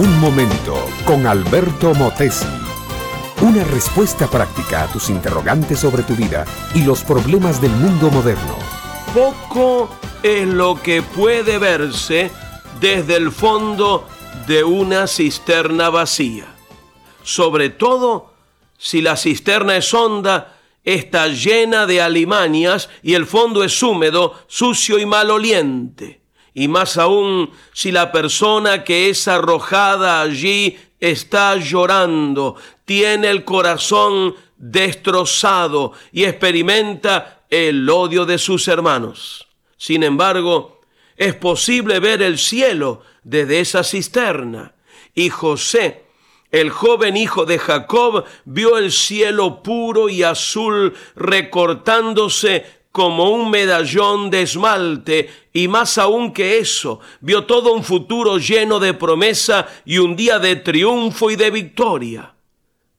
Un momento con Alberto Motesi. Una respuesta práctica a tus interrogantes sobre tu vida y los problemas del mundo moderno. Poco es lo que puede verse desde el fondo de una cisterna vacía. Sobre todo si la cisterna es honda, está llena de alimañas y el fondo es húmedo, sucio y maloliente y más aún si la persona que es arrojada allí está llorando, tiene el corazón destrozado y experimenta el odio de sus hermanos. Sin embargo, es posible ver el cielo desde esa cisterna. Y José, el joven hijo de Jacob, vio el cielo puro y azul recortándose como un medallón de esmalte y más aún que eso, vio todo un futuro lleno de promesa y un día de triunfo y de victoria.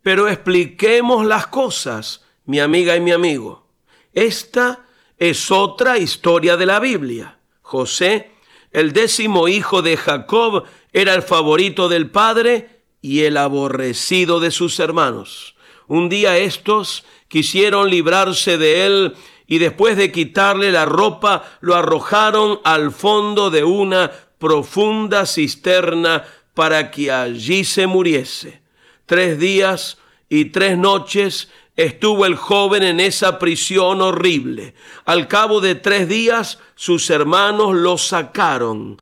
Pero expliquemos las cosas, mi amiga y mi amigo. Esta es otra historia de la Biblia. José, el décimo hijo de Jacob, era el favorito del padre y el aborrecido de sus hermanos. Un día estos quisieron librarse de él y después de quitarle la ropa lo arrojaron al fondo de una profunda cisterna para que allí se muriese. Tres días y tres noches estuvo el joven en esa prisión horrible. Al cabo de tres días sus hermanos lo sacaron,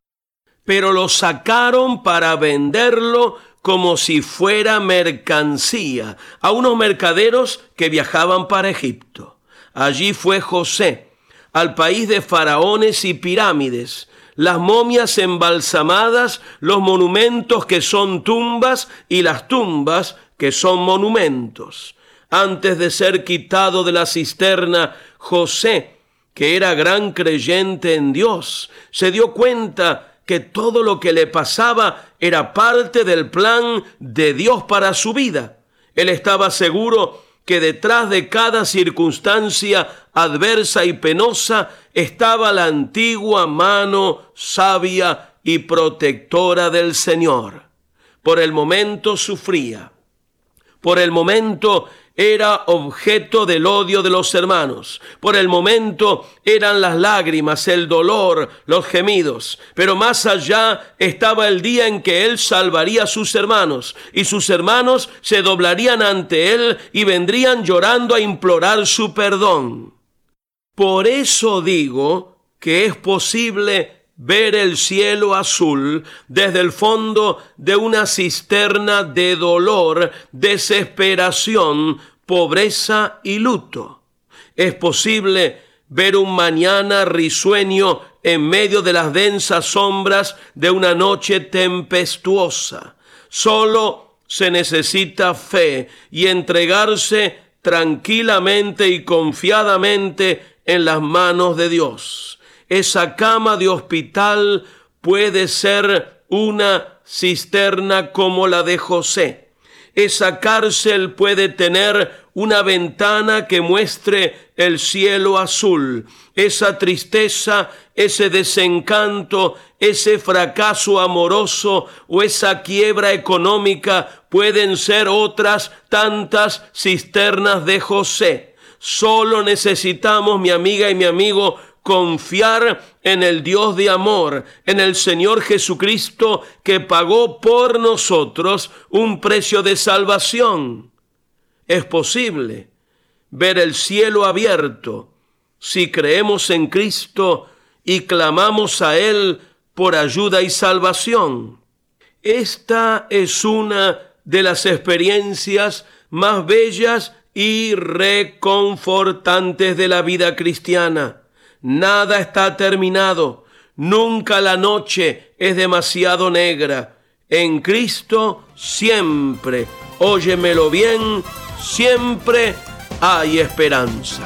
pero lo sacaron para venderlo como si fuera mercancía a unos mercaderos que viajaban para Egipto. Allí fue José, al país de faraones y pirámides, las momias embalsamadas, los monumentos que son tumbas y las tumbas que son monumentos. Antes de ser quitado de la cisterna, José, que era gran creyente en Dios, se dio cuenta que todo lo que le pasaba era parte del plan de Dios para su vida. Él estaba seguro que detrás de cada circunstancia adversa y penosa estaba la antigua mano sabia y protectora del Señor. Por el momento sufría, por el momento era objeto del odio de los hermanos. Por el momento eran las lágrimas, el dolor, los gemidos. Pero más allá estaba el día en que él salvaría a sus hermanos y sus hermanos se doblarían ante él y vendrían llorando a implorar su perdón. Por eso digo que es posible ver el cielo azul desde el fondo de una cisterna de dolor, desesperación, pobreza y luto. Es posible ver un mañana risueño en medio de las densas sombras de una noche tempestuosa. Solo se necesita fe y entregarse tranquilamente y confiadamente en las manos de Dios esa cama de hospital puede ser una cisterna como la de José. Esa cárcel puede tener una ventana que muestre el cielo azul. Esa tristeza, ese desencanto, ese fracaso amoroso o esa quiebra económica pueden ser otras tantas cisternas de José. Solo necesitamos, mi amiga y mi amigo, confiar en el Dios de amor, en el Señor Jesucristo que pagó por nosotros un precio de salvación. Es posible ver el cielo abierto si creemos en Cristo y clamamos a Él por ayuda y salvación. Esta es una de las experiencias más bellas y reconfortantes de la vida cristiana Nada está terminado. Nunca la noche es demasiado negra. En Cristo siempre, óyemelo bien, siempre hay esperanza.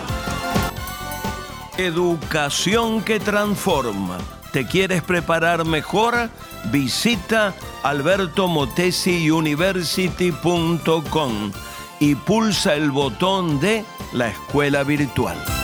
Educación que transforma. ¿Te quieres preparar mejor? Visita albertomotesiuniversity.com y pulsa el botón de la escuela virtual.